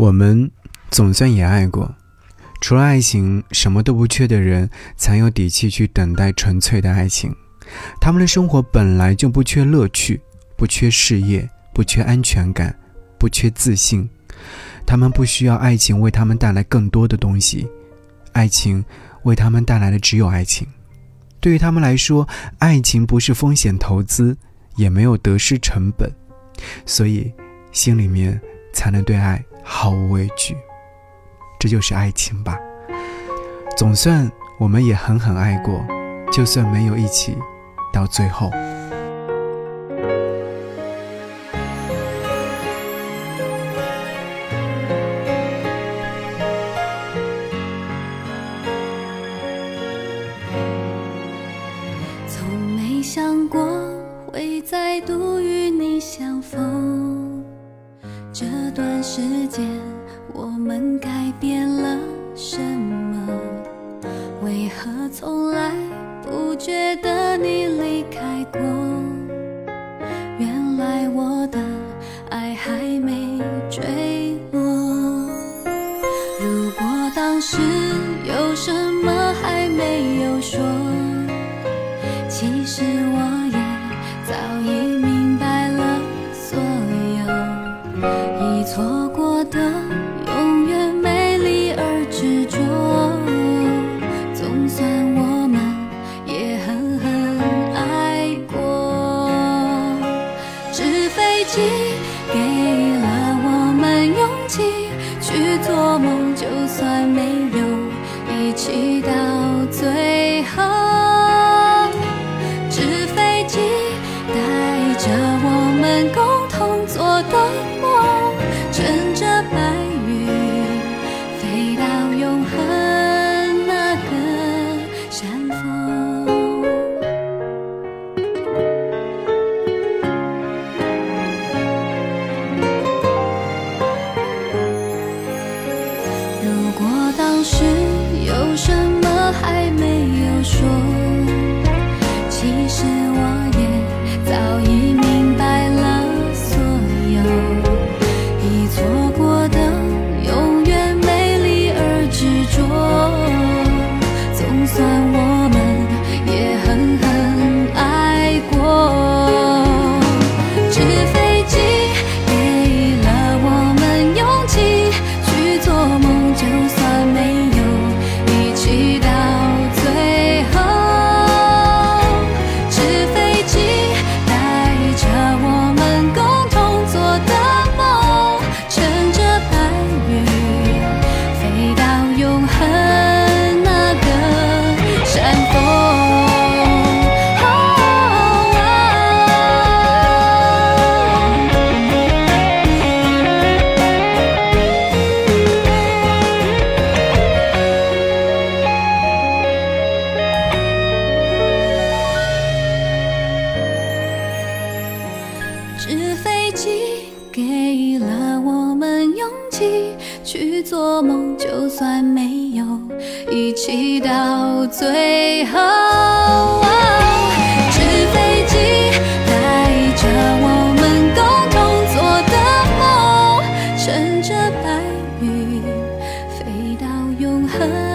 我们总算也爱过，除了爱情，什么都不缺的人，才有底气去等待纯粹的爱情。他们的生活本来就不缺乐趣，不缺事业，不缺安全感，不缺自信。他们不需要爱情为他们带来更多的东西，爱情为他们带来的只有爱情。对于他们来说，爱情不是风险投资，也没有得失成本，所以心里面才能对爱。毫无畏惧，这就是爱情吧。总算我们也狠狠爱过，就算没有一起到最后。从没想过会再度与你相逢。这段时间，我们改变了什么？为何从来不觉得你离开过？原来我的爱还没坠落。如果当时有什么还没有说，错过的，永远美丽而执着。总算我们也狠狠爱过。纸飞机给了我们勇气去做梦，就算没有一起到最做的梦趁着白去做梦就算没有一起到最后纸飞机带着我们共同做的梦乘着白云飞到永恒。